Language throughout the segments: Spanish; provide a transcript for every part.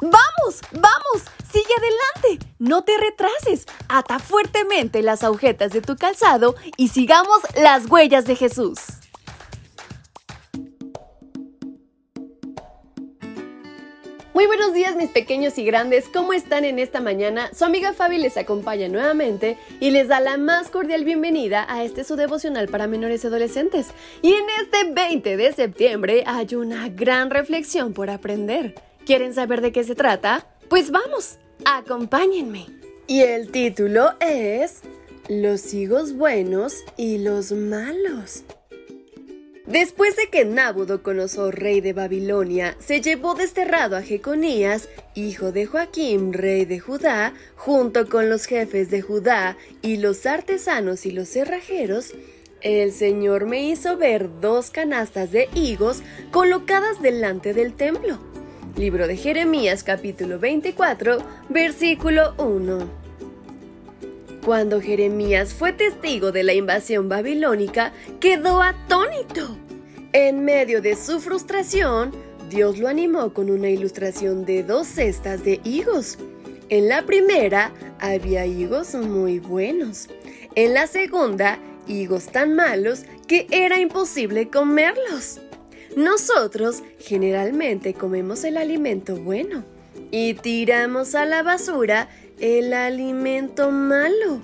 ¡Vamos! ¡Vamos! ¡Sigue adelante! No te retrases. Ata fuertemente las agujetas de tu calzado y sigamos las huellas de Jesús. Muy buenos días mis pequeños y grandes, ¿cómo están en esta mañana? Su amiga Fabi les acompaña nuevamente y les da la más cordial bienvenida a este su devocional para menores y adolescentes. Y en este 20 de septiembre hay una gran reflexión por aprender. ¿Quieren saber de qué se trata? Pues vamos, acompáñenme. Y el título es Los higos buenos y los malos. Después de que Nabucodonosor, rey de Babilonia, se llevó desterrado a Jeconías, hijo de Joaquim, rey de Judá, junto con los jefes de Judá y los artesanos y los cerrajeros, el Señor me hizo ver dos canastas de higos colocadas delante del templo. Libro de Jeremías capítulo 24, versículo 1. Cuando Jeremías fue testigo de la invasión babilónica, quedó atónito. En medio de su frustración, Dios lo animó con una ilustración de dos cestas de higos. En la primera había higos muy buenos. En la segunda, higos tan malos que era imposible comerlos. Nosotros generalmente comemos el alimento bueno y tiramos a la basura el alimento malo.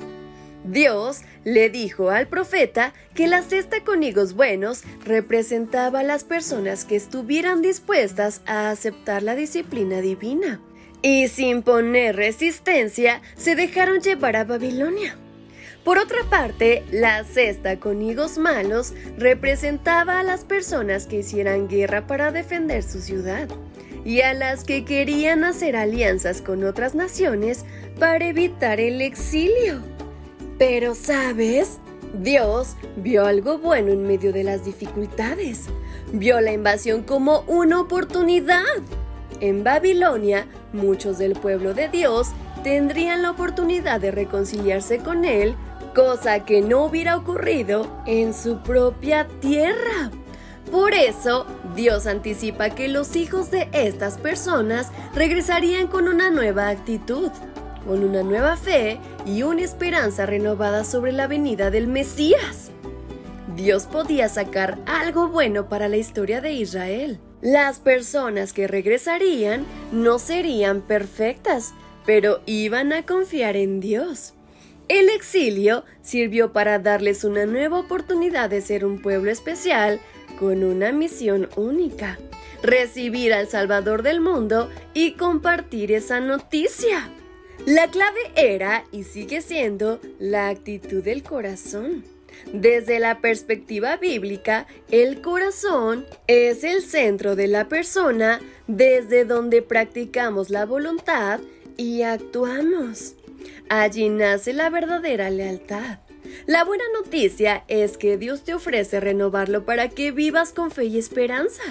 Dios le dijo al profeta que la cesta con higos buenos representaba a las personas que estuvieran dispuestas a aceptar la disciplina divina. Y sin poner resistencia, se dejaron llevar a Babilonia. Por otra parte, la cesta con higos malos representaba a las personas que hicieran guerra para defender su ciudad y a las que querían hacer alianzas con otras naciones para evitar el exilio. Pero, ¿sabes? Dios vio algo bueno en medio de las dificultades. Vio la invasión como una oportunidad. En Babilonia, muchos del pueblo de Dios tendrían la oportunidad de reconciliarse con Él, cosa que no hubiera ocurrido en su propia tierra. Por eso, Dios anticipa que los hijos de estas personas regresarían con una nueva actitud con una nueva fe y una esperanza renovada sobre la venida del Mesías. Dios podía sacar algo bueno para la historia de Israel. Las personas que regresarían no serían perfectas, pero iban a confiar en Dios. El exilio sirvió para darles una nueva oportunidad de ser un pueblo especial con una misión única, recibir al Salvador del mundo y compartir esa noticia. La clave era y sigue siendo la actitud del corazón. Desde la perspectiva bíblica, el corazón es el centro de la persona desde donde practicamos la voluntad y actuamos. Allí nace la verdadera lealtad. La buena noticia es que Dios te ofrece renovarlo para que vivas con fe y esperanza.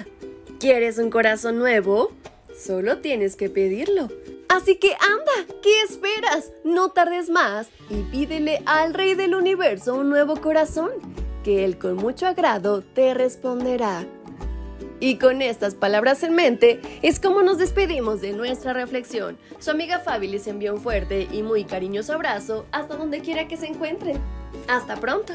¿Quieres un corazón nuevo? Solo tienes que pedirlo. Así que anda, ¿qué esperas? No tardes más y pídele al Rey del Universo un nuevo corazón, que Él con mucho agrado te responderá. Y con estas palabras en mente, es como nos despedimos de nuestra reflexión. Su amiga Fabi les envía un fuerte y muy cariñoso abrazo hasta donde quiera que se encuentren. Hasta pronto.